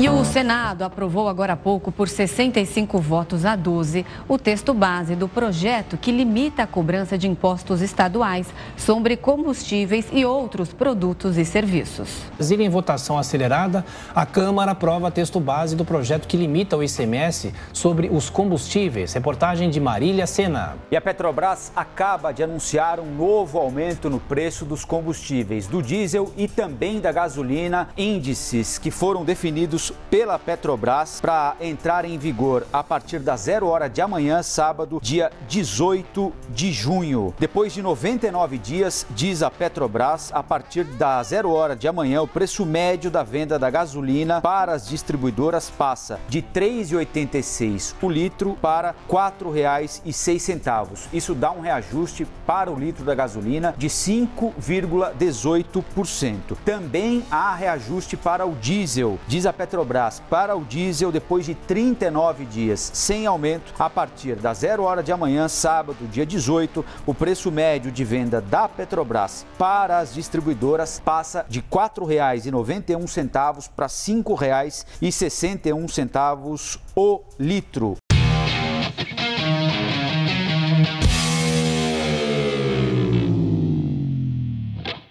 E o Senado aprovou agora há pouco, por 65 votos a 12, o texto base do projeto que limita a cobrança de impostos estaduais sobre combustíveis e outros produtos e serviços. Brasília em votação acelerada, a Câmara aprova texto base do projeto que limita o ICMS sobre os combustíveis. Reportagem de Marília Sena. E a Petrobras acaba de anunciar um novo aumento no preço dos combustíveis, do diesel e também da gasolina, índices que foram definidos pela Petrobras para entrar em vigor a partir das 0 hora de amanhã, sábado, dia 18 de junho. Depois de 99 dias, diz a Petrobras, a partir da 0 hora de amanhã, o preço médio da venda da gasolina para as distribuidoras passa de R$ 3,86 o litro para R$ 4,06. Isso dá um reajuste para o litro da gasolina de 5,18%. Também há reajuste para o diesel, diz a Petrobras Petrobras para o diesel depois de 39 dias sem aumento. A partir da zero hora de amanhã, sábado, dia 18, o preço médio de venda da Petrobras para as distribuidoras passa de R$ 4,91 para R$ 5,61 o litro.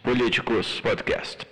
Políticos Podcast.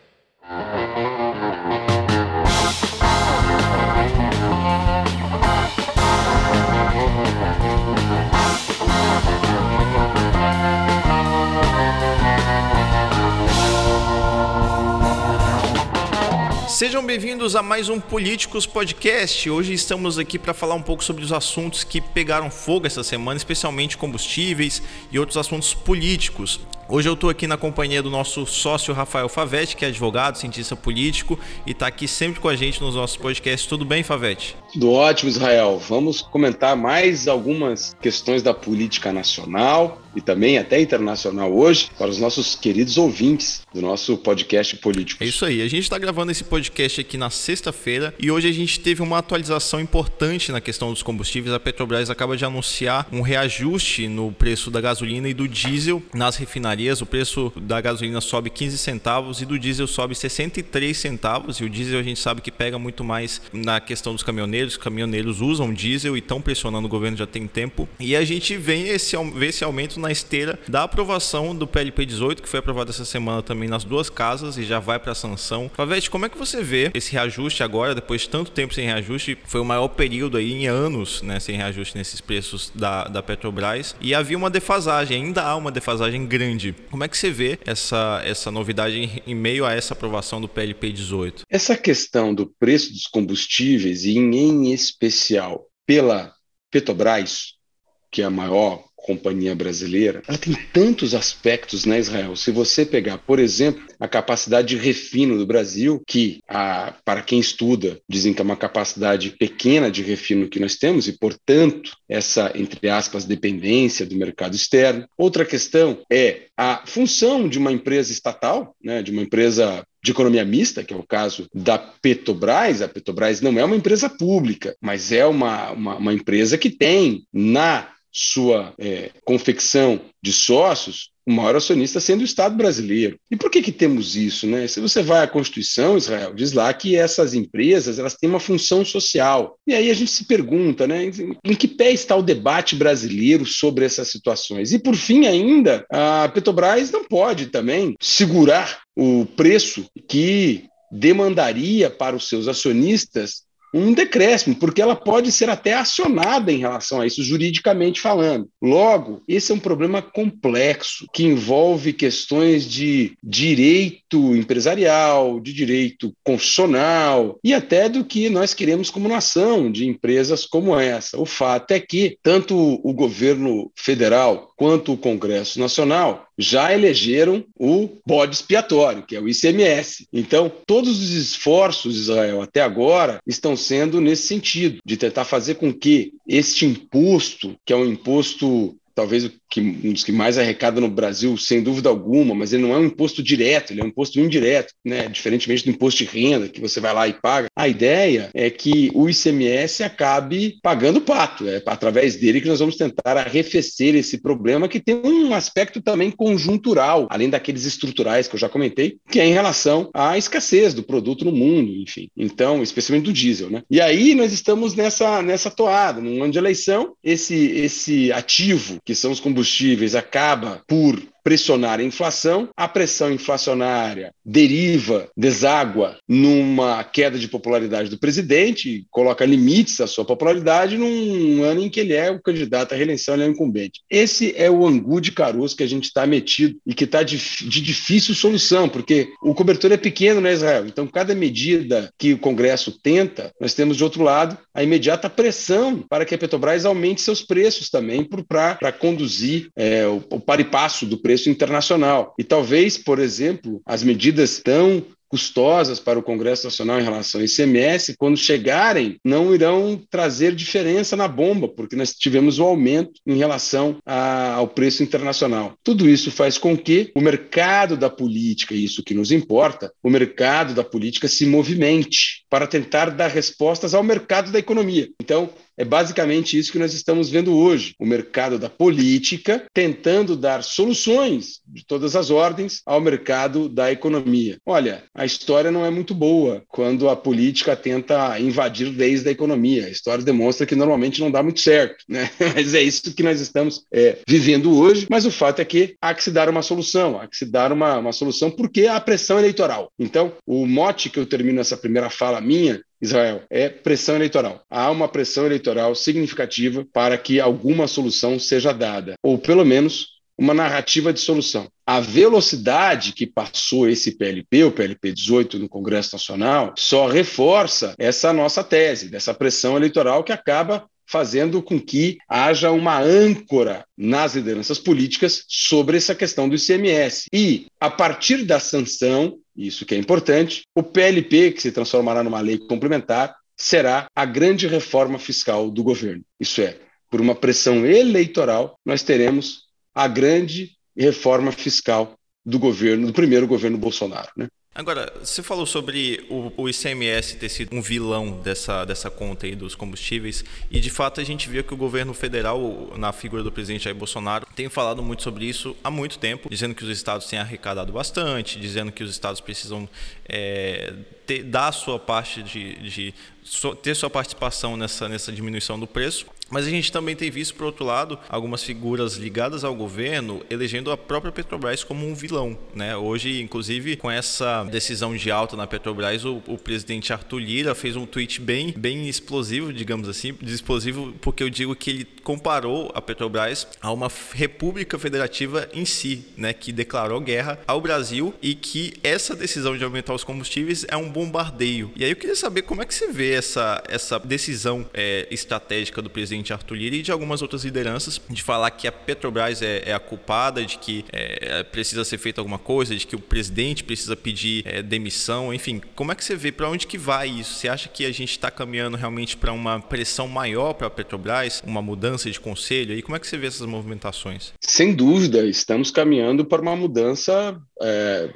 Sejam bem-vindos a mais um Políticos Podcast. Hoje estamos aqui para falar um pouco sobre os assuntos que pegaram fogo essa semana, especialmente combustíveis e outros assuntos políticos. Hoje eu estou aqui na companhia do nosso sócio Rafael Favete, que é advogado, cientista político e está aqui sempre com a gente nos nossos podcasts. Tudo bem, Favete? Tudo ótimo, Israel. Vamos comentar mais algumas questões da política nacional e também até internacional hoje para os nossos queridos ouvintes do nosso podcast político. É isso aí. A gente está gravando esse podcast aqui na sexta-feira e hoje a gente teve uma atualização importante na questão dos combustíveis. A Petrobras acaba de anunciar um reajuste no preço da gasolina e do diesel nas refinarias. O preço da gasolina sobe 15 centavos e do diesel sobe 63 centavos. E o diesel a gente sabe que pega muito mais na questão dos caminhoneiros. Os caminhoneiros usam diesel e estão pressionando o governo já tem tempo. E a gente vê esse, vê esse aumento na esteira da aprovação do PLP 18, que foi aprovado essa semana também nas duas casas e já vai para a sanção. Favete, como é que você vê esse reajuste agora, depois de tanto tempo sem reajuste? Foi o maior período aí em anos, né, sem reajuste nesses preços da, da Petrobras. E havia uma defasagem, ainda há uma defasagem grande. Como é que você vê essa, essa novidade em, em meio a essa aprovação do PLP 18? Essa questão do preço dos combustíveis, e em especial pela Petrobras, que é a maior companhia brasileira, ela tem tantos aspectos, né, Israel? Se você pegar, por exemplo, a capacidade de refino do Brasil, que a, para quem estuda, dizem que é uma capacidade pequena de refino que nós temos, e, portanto, essa, entre aspas, dependência do mercado externo. Outra questão é a função de uma empresa estatal, né, de uma empresa de economia mista, que é o caso da Petrobras. A Petrobras não é uma empresa pública, mas é uma, uma, uma empresa que tem na sua é, confecção de sócios, o maior acionista sendo o Estado brasileiro. E por que, que temos isso? Né? Se você vai à Constituição, Israel, diz lá que essas empresas elas têm uma função social. E aí a gente se pergunta, né, em que pé está o debate brasileiro sobre essas situações? E por fim, ainda, a Petrobras não pode também segurar o preço que demandaria para os seus acionistas um decréscimo, porque ela pode ser até acionada em relação a isso, juridicamente falando. Logo, esse é um problema complexo que envolve questões de direito empresarial, de direito constitucional e até do que nós queremos como nação, de empresas como essa. O fato é que tanto o governo federal quanto o Congresso Nacional já elegeram o bode expiatório, que é o ICMS. Então, todos os esforços, Israel, até agora, estão sendo nesse sentido, de tentar fazer com que este imposto, que é um imposto talvez que um dos que mais arrecada no Brasil, sem dúvida alguma, mas ele não é um imposto direto, ele é um imposto indireto, né? Diferentemente do imposto de renda, que você vai lá e paga. A ideia é que o ICMS acabe pagando o pato. É através dele que nós vamos tentar arrefecer esse problema que tem um aspecto também conjuntural, além daqueles estruturais que eu já comentei, que é em relação à escassez do produto no mundo, enfim. Então, especialmente do diesel, né? E aí nós estamos nessa, nessa toada, num ano de eleição, esse, esse ativo, que são os combustíveis, acaba por pressionar a inflação, a pressão inflacionária deriva, deságua numa queda de popularidade do presidente, coloca limites à sua popularidade num ano em que ele é o candidato à reeleição, ele é o incumbente. Esse é o angu de caroço que a gente está metido e que está de, de difícil solução, porque o cobertor é pequeno na Israel. Então, cada medida que o Congresso tenta, nós temos de outro lado a imediata pressão para que a Petrobras aumente seus preços também para conduzir é, o, o par e passo do preço preço internacional. E talvez, por exemplo, as medidas tão custosas para o Congresso Nacional em relação ao ICMS, quando chegarem, não irão trazer diferença na bomba, porque nós tivemos um aumento em relação a, ao preço internacional. Tudo isso faz com que o mercado da política, isso que nos importa, o mercado da política se movimente para tentar dar respostas ao mercado da economia. Então, é basicamente isso que nós estamos vendo hoje: o mercado da política tentando dar soluções de todas as ordens ao mercado da economia. Olha, a história não é muito boa quando a política tenta invadir leis da economia. A história demonstra que normalmente não dá muito certo, né? Mas é isso que nós estamos é, vivendo hoje. Mas o fato é que há que se dar uma solução, há que se dar uma, uma solução porque há pressão eleitoral. Então, o mote que eu termino essa primeira fala minha Israel, é pressão eleitoral. Há uma pressão eleitoral significativa para que alguma solução seja dada, ou pelo menos uma narrativa de solução. A velocidade que passou esse PLP, o PLP 18 no Congresso Nacional, só reforça essa nossa tese, dessa pressão eleitoral que acaba fazendo com que haja uma âncora nas lideranças políticas sobre essa questão do ICMS. E, a partir da sanção, isso que é importante, o PLP, que se transformará numa lei complementar, será a grande reforma fiscal do governo. Isso é, por uma pressão eleitoral, nós teremos a grande reforma fiscal do governo, do primeiro governo Bolsonaro. Né? Agora, você falou sobre o, o, ICMS ter sido um vilão dessa, dessa conta aí dos combustíveis, e de fato a gente vê que o governo federal, na figura do presidente Jair Bolsonaro, tem falado muito sobre isso há muito tempo, dizendo que os estados têm arrecadado bastante, dizendo que os estados precisam é, ter, dar sua parte de, de ter sua participação nessa, nessa diminuição do preço. Mas a gente também tem visto, por outro lado, algumas figuras ligadas ao governo elegendo a própria Petrobras como um vilão. Né? Hoje, inclusive, com essa decisão de alta na Petrobras, o, o presidente Arthur Lira fez um tweet bem, bem explosivo, digamos assim, explosivo porque eu digo que ele comparou a Petrobras a uma república federativa em si, né? que declarou guerra ao Brasil e que essa decisão de aumentar os combustíveis é um bombardeio. E aí eu queria saber como é que você vê essa, essa decisão é, estratégica do presidente presidente Arthur Lira e de algumas outras lideranças de falar que a Petrobras é, é a culpada, de que é, precisa ser feita alguma coisa, de que o presidente precisa pedir é, demissão, enfim. Como é que você vê para onde que vai isso? Você acha que a gente está caminhando realmente para uma pressão maior para a Petrobras, uma mudança de conselho? E como é que você vê essas movimentações? Sem dúvida, estamos caminhando para uma mudança é,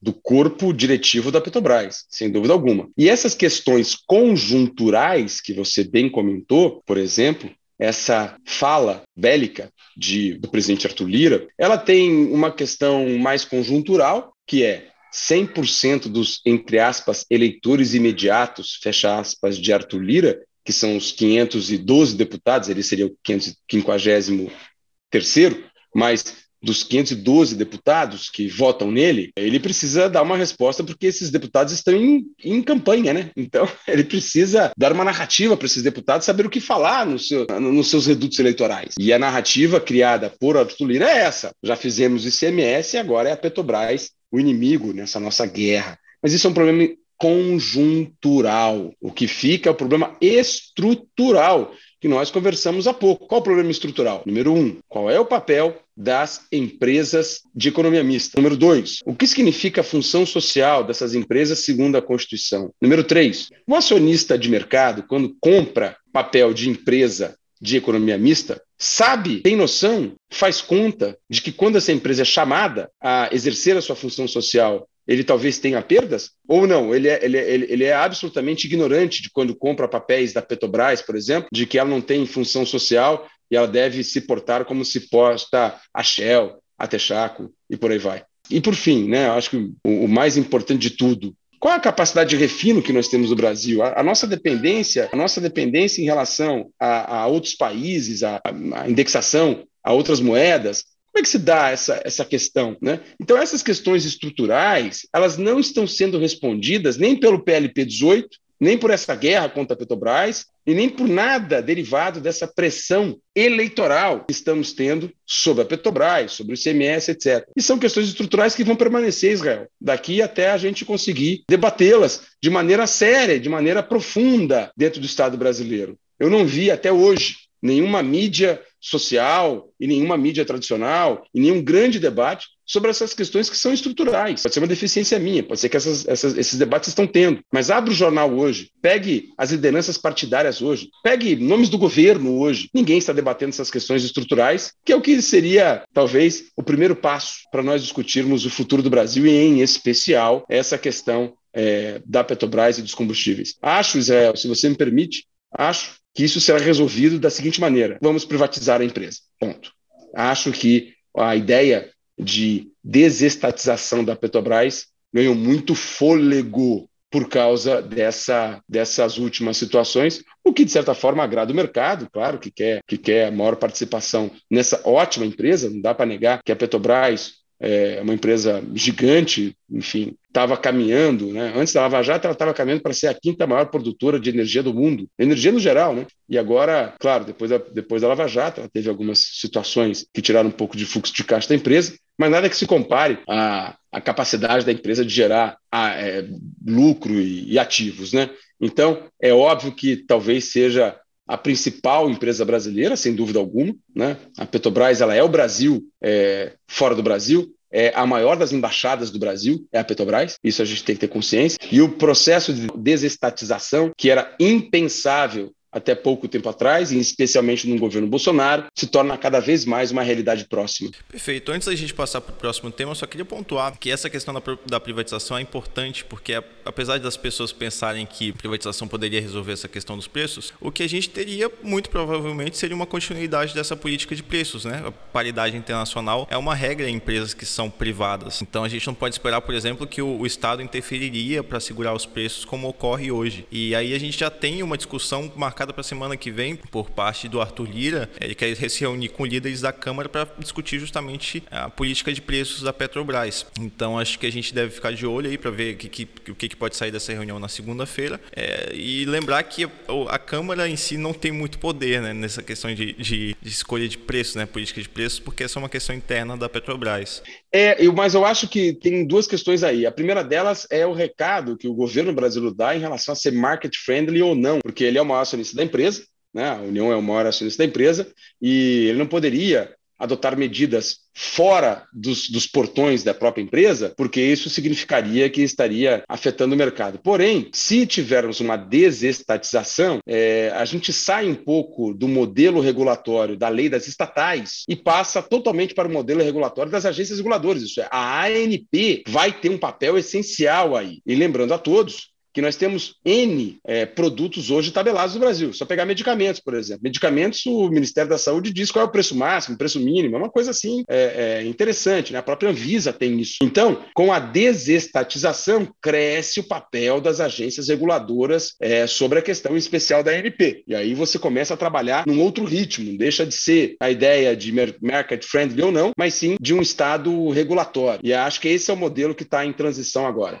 do corpo diretivo da Petrobras, sem dúvida alguma. E essas questões conjunturais que você bem comentou, por exemplo, essa fala bélica de, do presidente Arthur Lira, ela tem uma questão mais conjuntural, que é 100% dos, entre aspas, eleitores imediatos, fecha aspas, de Arthur Lira, que são os 512 deputados, ele seria o 553º, mas dos 512 deputados que votam nele, ele precisa dar uma resposta porque esses deputados estão em, em campanha, né? Então, ele precisa dar uma narrativa para esses deputados saber o que falar no seu, nos seus redutos eleitorais. E a narrativa criada por Arthur Lira é essa. Já fizemos ICMS e agora é a Petrobras o inimigo nessa nossa guerra. Mas isso é um problema conjuntural. O que fica é o problema estrutural que nós conversamos há pouco. Qual o problema estrutural? Número um, qual é o papel das empresas de economia mista? Número dois, o que significa a função social dessas empresas segundo a Constituição? Número três, o acionista de mercado, quando compra papel de empresa de economia mista, sabe, tem noção, faz conta de que quando essa empresa é chamada a exercer a sua função social, ele talvez tenha perdas? Ou não? Ele é, ele, é, ele é absolutamente ignorante de quando compra papéis da Petrobras, por exemplo, de que ela não tem função social e ela deve se portar como se posta a Shell, a Texaco e por aí vai. E por fim, né, acho que o, o mais importante de tudo, qual a capacidade de refino que nós temos no Brasil? A, a nossa dependência, a nossa dependência em relação a, a outros países, a, a, indexação a outras moedas, como é que se dá essa, essa questão? Né? Então, essas questões estruturais, elas não estão sendo respondidas nem pelo PLP 18, nem por essa guerra contra a Petrobras e nem por nada derivado dessa pressão eleitoral que estamos tendo sobre a Petrobras, sobre o ICMS, etc. E são questões estruturais que vão permanecer, Israel, daqui até a gente conseguir debatê-las de maneira séria, de maneira profunda dentro do Estado brasileiro. Eu não vi até hoje nenhuma mídia social e nenhuma mídia tradicional e nenhum grande debate sobre essas questões que são estruturais. Pode ser uma deficiência minha, pode ser que essas, essas, esses debates estão tendo. Mas abra o jornal hoje, pegue as lideranças partidárias hoje, pegue nomes do governo hoje. Ninguém está debatendo essas questões estruturais, que é o que seria, talvez, o primeiro passo para nós discutirmos o futuro do Brasil e, em especial, essa questão é, da Petrobras e dos combustíveis. Acho, Israel, se você me permite, acho que isso será resolvido da seguinte maneira: vamos privatizar a empresa. Ponto. Acho que a ideia de desestatização da Petrobras ganhou muito fôlego por causa dessa, dessas últimas situações, o que de certa forma agrada o mercado, claro, que quer, que quer maior participação nessa ótima empresa, não dá para negar que a Petrobras é uma empresa gigante, enfim, estava caminhando, né? Antes da Lava Jato, ela estava caminhando para ser a quinta maior produtora de energia do mundo, energia no geral, né? E agora, claro, depois da, depois da Lava Jato, ela teve algumas situações que tiraram um pouco de fluxo de caixa da empresa, mas nada que se compare à, à capacidade da empresa de gerar a, é, lucro e, e ativos, né? Então, é óbvio que talvez seja a principal empresa brasileira, sem dúvida alguma. Né? A Petrobras ela é o Brasil é, fora do Brasil. É a maior das embaixadas do Brasil, é a Petrobras, isso a gente tem que ter consciência. E o processo de desestatização, que era impensável até pouco tempo atrás, e especialmente no governo Bolsonaro, se torna cada vez mais uma realidade próxima. Perfeito. Antes da gente passar para o próximo tema, eu só queria pontuar que essa questão da, privatização é importante, porque apesar das pessoas pensarem que privatização poderia resolver essa questão dos preços, o que a gente teria, muito provavelmente, seria uma continuidade dessa política de preços. Né? A paridade internacional é uma regra em empresas que são privadas. Então a gente não pode esperar, por exemplo, que o, o Estado interferiria para segurar os preços como ocorre hoje. E aí a gente já tem uma discussão marcada marcada para a semana que vem por parte do Arthur Lira. Ele quer se reunir com líderes da Câmara para discutir justamente a política de preços da Petrobras. Então acho que a gente deve ficar de olho aí para ver o que, que, que, pode sair dessa reunião na segunda-feira. É, e lembrar que a Câmara em si não tem muito poder né, nessa questão de, de, de escolha de preços, né, política de preços, porque essa é uma questão interna da Petrobras. É, eu, mas eu acho que tem duas questões aí. A primeira delas é o recado que o governo brasileiro dá em relação a ser market friendly ou não, porque ele é o maior da empresa, né? a União é o maior acionista da empresa, e ele não poderia adotar medidas fora dos, dos, portões da própria empresa, porque isso significaria que estaria afetando o mercado. Porém, se tivermos uma desestatização, é, a gente sai um pouco do modelo regulatório da lei das estatais e passa totalmente para o modelo regulatório das agências reguladoras. Isso é, a ANP vai ter um papel essencial aí. E lembrando a todos que nós temos N é, produtos hoje tabelados no Brasil. Só pegar medicamentos, por exemplo. Medicamentos, o Ministério da Saúde diz qual é o preço máximo, o preço mínimo. É uma coisa assim é, é interessante, né? A própria Anvisa tem isso. Então, com a desestatização, cresce o papel das agências reguladoras é, sobre a questão especial da ANP. E aí você começa a trabalhar num outro ritmo. Deixa de ser a ideia de market friendly ou não, mas sim de um Estado regulatório. E acho que esse é o modelo que está em transição agora.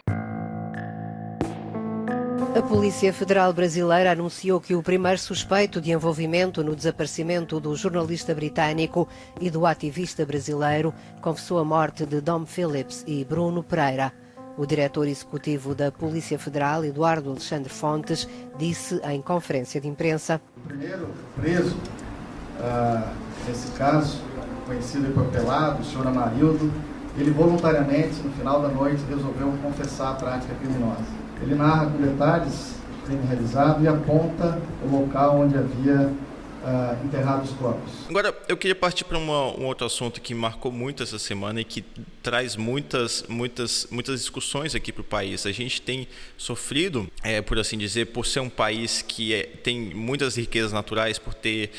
A Polícia Federal Brasileira anunciou que o primeiro suspeito de envolvimento no desaparecimento do jornalista britânico e do ativista brasileiro confessou a morte de Dom Phillips e Bruno Pereira. O diretor executivo da Polícia Federal, Eduardo Alexandre Fontes, disse em conferência de imprensa: O primeiro preso uh, nesse caso, conhecido e papelado, o senhor Amarildo, ele voluntariamente, no final da noite, resolveu confessar a prática criminosa. Ele narra com detalhes o crime realizado e aponta o local onde havia uh, os corpos. Agora, eu queria partir para um outro assunto que marcou muito essa semana e que traz muitas, muitas, muitas discussões aqui para o país. A gente tem sofrido, é, por assim dizer, por ser um país que é, tem muitas riquezas naturais, por ter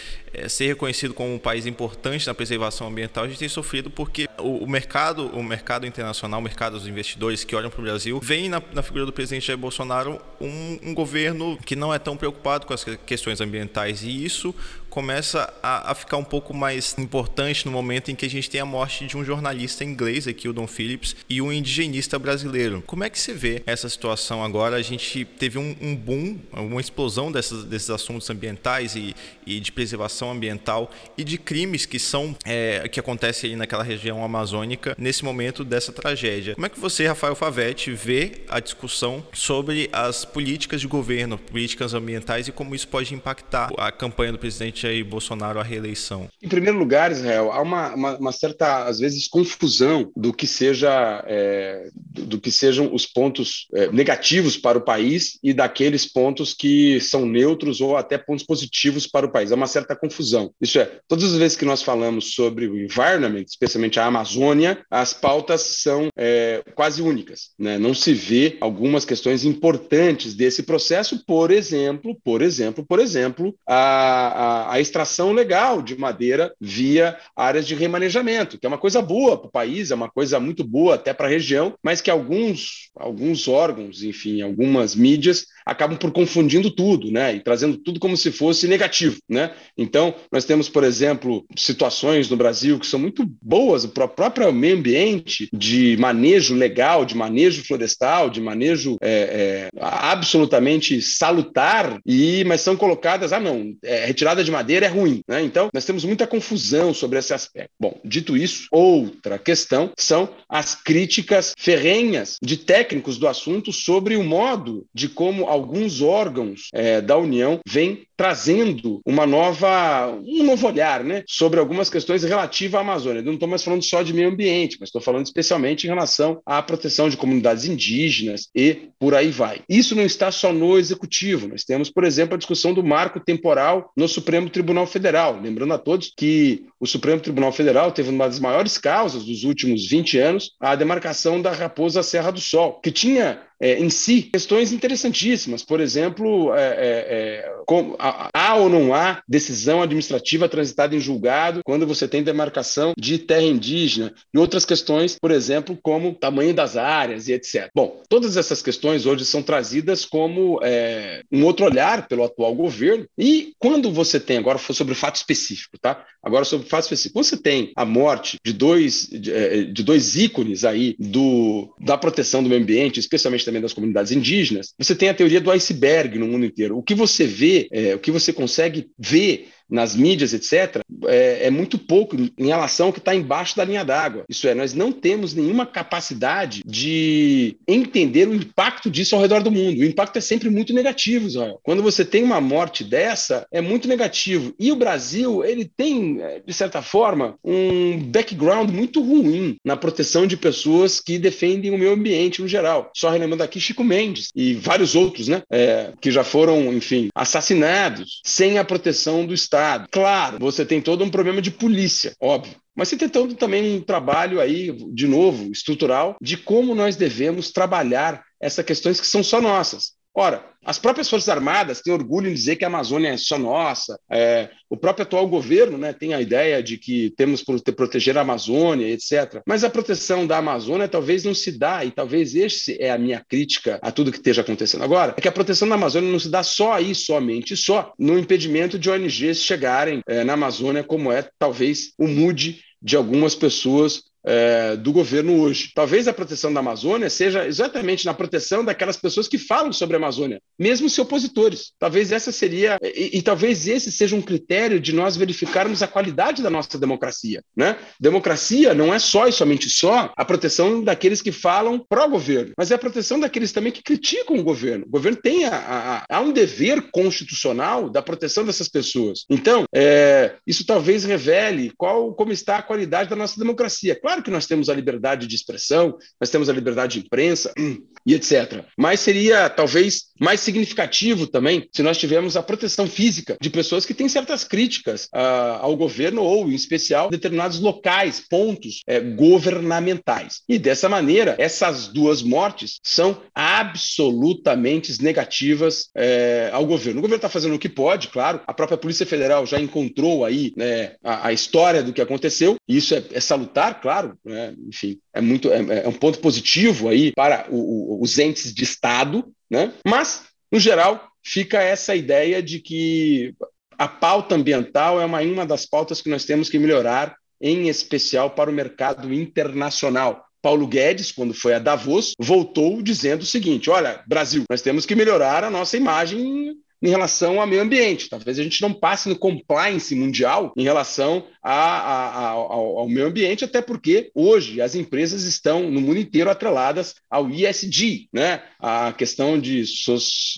ser reconhecido como um país importante na preservação ambiental, a gente tem sofrido porque o, mercado, o mercado internacional, o mercado dos investidores que olham para o Brasil, veem na, na, figura do presidente Jair Bolsonaro um, um governo que não é tão preocupado com as questões ambientais. E isso começa a, a, ficar um pouco mais importante no momento em que a gente tem a morte de um jornalista inglês aqui, o Don Phillips, e um indigenista brasileiro. Como é que se vê essa situação agora? A gente teve um, um boom, uma explosão dessas, desses assuntos ambientais e, e, de preservação ambiental e de crimes que são é, que acontecem aí naquela região amazônica nesse momento dessa tragédia. Como é que você, Rafael Favetti, vê a discussão sobre as políticas de governo, políticas ambientais e como isso pode impactar a campanha do presidente Jair Bolsonaro à reeleição? Em primeiro lugar, Israel, há uma, uma, uma certa, às vezes, confusão do que seja é, do, do, que sejam os pontos é, negativos para o país e daqueles pontos que são neutros ou até pontos positivos para o país. Há uma certa confusão. Isso é, todas as vezes que nós falamos sobre o environment, especialmente a Amazônia, as pautas são é, quase únicas. Né? Não se vê algumas questões importantes desse processo, por exemplo, por exemplo, por exemplo, a, a a, extração legal de madeira via áreas de remanejamento, que é uma coisa boa para o país, é uma coisa muito boa até para a região, mas que alguns, alguns órgãos, enfim, algumas mídias acabam por confundindo tudo, né? E trazendo tudo como se fosse negativo, né? Então, nós temos, por exemplo, situações no Brasil que são muito boas para o próprio meio ambiente, de manejo legal, de manejo florestal, de manejo é, é, absolutamente salutar, e mas são colocadas, ah, não, é, retirada de madeira é ruim, né? Então, nós temos muita confusão sobre esse aspecto. Bom, dito isso, outra questão são as críticas ferrenhas de técnicos do assunto sobre o modo de como alguns órgãos é, da União vêm trazendo uma nova, um novo olhar né, sobre algumas questões relativas à Amazônia. Eu não estou mais falando só de meio ambiente, mas estou falando especialmente em relação à proteção de comunidades indígenas e por aí vai. Isso não está só no executivo. Nós temos, por exemplo, a discussão do marco temporal no Supremo Tribunal Federal. Lembrando a todos que o Supremo Tribunal Federal teve uma das maiores causas dos últimos 20 anos a demarcação da Raposa Serra do Sol, que tinha é, em si questões interessantíssimas. Por exemplo, é, é, é com, há ou não há decisão administrativa transitada em julgado quando você tem demarcação de terra indígena e outras questões, por exemplo, como tamanho das áreas e etc. Bom, todas essas questões hoje são trazidas como é, um outro olhar pelo atual governo. E quando você tem, agora sobre fato específico, tá? Agora sobre fato específico, você tem a morte de dois, de, é, de dois ícones aí do, da proteção do meio ambiente, especialmente também das comunidades indígenas, você tem a teoria do iceberg no mundo inteiro. O que você vê, é, o que você consegue ver nas mídias, etc., é, é muito pouco em relação ao que está embaixo da linha d'água. Isso é, nós não temos nenhuma capacidade de entender o impacto disso ao redor do mundo. O impacto é sempre muito negativo, Israel. Quando você tem uma morte dessa, é muito negativo. E o Brasil, ele tem, é, de certa forma, um background muito ruim na proteção de pessoas que defendem o meio ambiente no geral. Só relembrando aqui Chico Mendes e vários outros, né, é, que já foram, enfim, assassinados sem a proteção do Estado Estado. Claro, você tem todo um problema de polícia, óbvio. Mas você tem todo também um trabalho aí, de novo, estrutural, de como nós devemos trabalhar essas questões que são só nossas. Ora, as próprias Forças Armadas têm orgulho em dizer que a Amazônia é só nossa. É, o próprio atual governo né, tem a ideia de que temos que proteger a Amazônia, etc. Mas a proteção da Amazônia talvez não se dá, e talvez esse é a minha crítica a tudo que esteja acontecendo agora, é que a proteção da Amazônia não se dá só aí, somente só, no impedimento de ONGs chegarem é, na Amazônia, como é talvez o MUD de algumas pessoas é, do governo hoje. Talvez a proteção da Amazônia seja exatamente na proteção daquelas pessoas que falam sobre a Amazônia, mesmo se opositores. Talvez essa seria e, e, talvez esse seja um critério de nós verificarmos a qualidade da nossa democracia. Né? Democracia não é só e somente só a proteção daqueles que falam pró-governo, mas é a proteção daqueles também que criticam o governo. O governo tem a, a, a um dever constitucional da proteção dessas pessoas. Então, é, isso talvez revele qual como está a qualidade da nossa democracia. Claro que nós temos a liberdade de expressão, nós temos a liberdade de imprensa, e etc. Mas seria talvez mais significativo também se nós tivermos a proteção física de pessoas que têm certas críticas uh, ao governo ou, em especial, determinados locais, pontos é, governamentais. E dessa maneira, essas duas mortes são absolutamente negativas é, ao governo. O governo está fazendo o que pode, claro. A própria Polícia Federal já encontrou aí né, a, a, história do que aconteceu. E isso é, é salutar, claro. Né? Enfim, é muito é, é, um ponto positivo aí para o, o, os entes de Estado, né? Mas no geral fica essa ideia de que a pauta ambiental é uma, uma das pautas que nós temos que melhorar, em especial para o mercado internacional. Paulo Guedes, quando foi a Davos, voltou dizendo o seguinte: olha, Brasil, nós temos que melhorar a nossa imagem em relação ao meio ambiente. Talvez a gente não passe no compliance mundial em relação a, a, a, ao, ao, meio ambiente, até porque hoje as empresas estão no mundo inteiro atreladas ao ISD, né? a questão de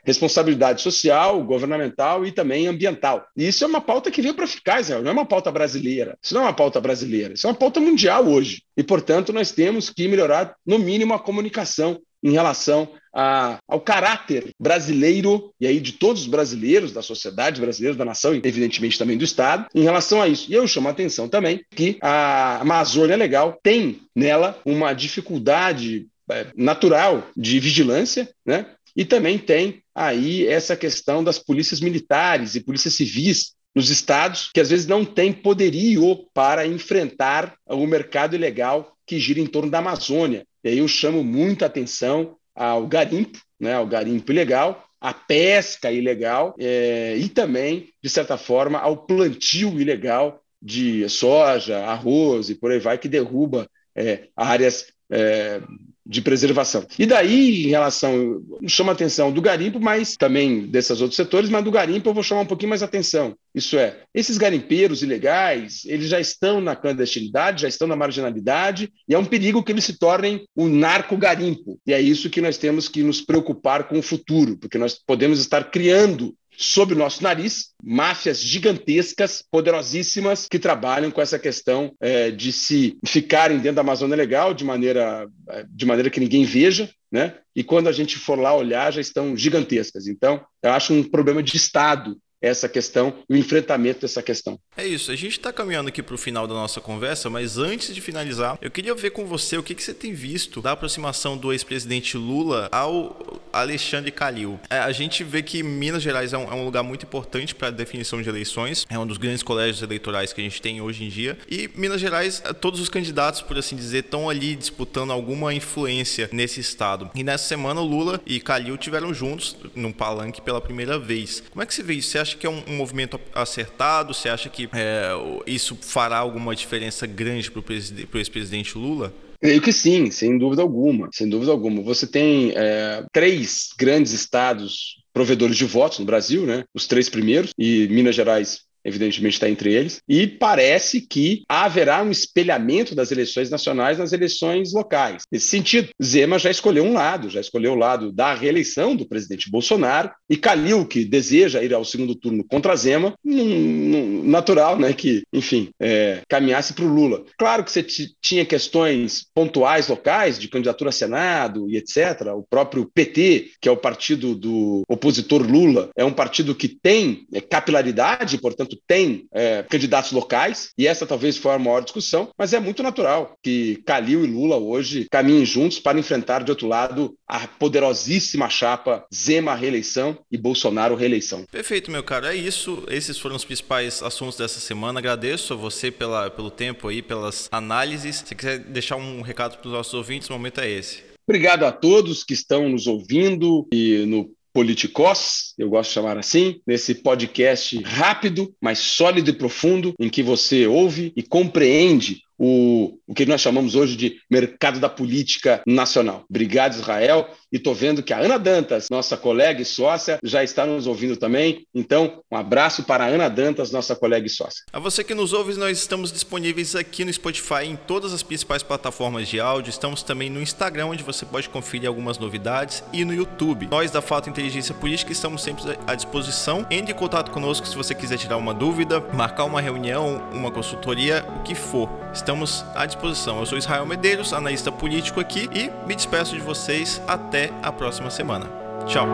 responsabilidade social, governamental e também ambiental. E isso é uma pauta que veio para ficar, Israel, não é uma pauta brasileira. Isso não é uma pauta brasileira, isso é uma pauta mundial hoje. E, portanto, nós temos que melhorar, no mínimo, a comunicação em relação a, ao caráter brasileiro, e aí de todos os brasileiros, da sociedade brasileira, da nação, e evidentemente também do Estado, em relação a isso. E eu chamo a atenção também que a Amazônia Legal tem nela uma dificuldade é, natural de vigilância, né? E também tem aí essa questão das polícias militares e polícias civis nos estados que às vezes não têm poderio para enfrentar o mercado ilegal que gira em torno da Amazônia. E aí eu chamo muita atenção ao garimpo, né, ao garimpo ilegal, à pesca ilegal é, e também, de certa forma, ao plantio ilegal de soja, arroz e por aí vai, que derruba é, áreas é, de preservação. E daí, em relação, chama a atenção do garimpo, mas também desses outros setores, mas do garimpo eu vou chamar um pouquinho mais atenção. Isso é, esses garimpeiros ilegais, eles já estão na clandestinidade, já estão na marginalidade, e é um perigo que eles se tornem o um narco-garimpo. E é isso que nós temos que nos preocupar com o futuro, porque nós podemos estar criando sob o nosso nariz, máfias gigantescas, poderosíssimas, que trabalham com essa questão é, de se ficarem dentro da Amazônia Legal de maneira, é, de maneira que ninguém veja, né? E quando a gente for lá olhar, já estão gigantescas. Então, eu acho um problema de Estado essa questão, o enfrentamento dessa questão. É isso, a gente está caminhando aqui para o final da nossa conversa, mas antes de finalizar, eu queria ver com você o que, que você tem visto da aproximação do ex-presidente Lula ao Alexandre Calil. É, a gente vê que Minas Gerais é um, é um lugar muito importante para a definição de eleições, é um dos grandes colégios eleitorais que a gente tem hoje em dia, e Minas Gerais, é, todos os candidatos, por assim dizer, estão ali disputando alguma influência nesse estado. E nessa semana, Lula e Calil tiveram juntos num palanque pela primeira vez. Como é que você vê isso? Você acha acha que é um, um movimento acertado? Você acha que é, isso fará alguma diferença grande para o ex-presidente Lula? Creio que sim, sem dúvida alguma, sem dúvida alguma. Você tem é, três grandes estados provedores de votos no Brasil, né? Os três primeiros e Minas Gerais evidentemente está entre eles, e parece que haverá um espelhamento das eleições nacionais nas eleições locais. Nesse sentido, Zema já escolheu um lado, já escolheu o lado da reeleição do presidente Bolsonaro, e Calil, que deseja ir ao segundo turno contra Zema, natural né, que, enfim, é, caminhasse para o Lula. Claro que você tinha questões pontuais locais, de candidatura a Senado e etc. O próprio PT, que é o partido do opositor Lula, é um partido que tem é, capilaridade, portanto, tem é, candidatos locais, e essa talvez foi a maior discussão, mas é muito natural que Calil e Lula hoje caminhem juntos para enfrentar, de outro lado, a poderosíssima chapa Zema reeleição e Bolsonaro reeleição. Perfeito, meu caro. É isso. Esses foram os principais assuntos dessa semana. Agradeço a você pela, pelo tempo aí, pelas análises. Se quiser deixar um recado para os nossos ouvintes, o momento é esse. Obrigado a todos que estão nos ouvindo e no Politicós, eu gosto de chamar assim, nesse podcast rápido, mas sólido e profundo, em que você ouve e compreende o, o que nós chamamos hoje de mercado da política nacional. Obrigado, Israel. E estou vendo que a Ana Dantas, nossa colega e sócia, já está nos ouvindo também. Então, um abraço para a Ana Dantas, nossa colega e sócia. A você que nos ouve, nós estamos disponíveis aqui no Spotify, em todas as principais plataformas de áudio. Estamos também no Instagram, onde você pode conferir algumas novidades, e no YouTube. Nós da Fato Inteligência Política estamos sempre à disposição. Entre em contato conosco se você quiser tirar uma dúvida, marcar uma reunião, uma consultoria, o que for. Estamos estamos à disposição. Eu sou Israel Medeiros, analista político aqui, e me despeço de vocês até a próxima semana. Tchau!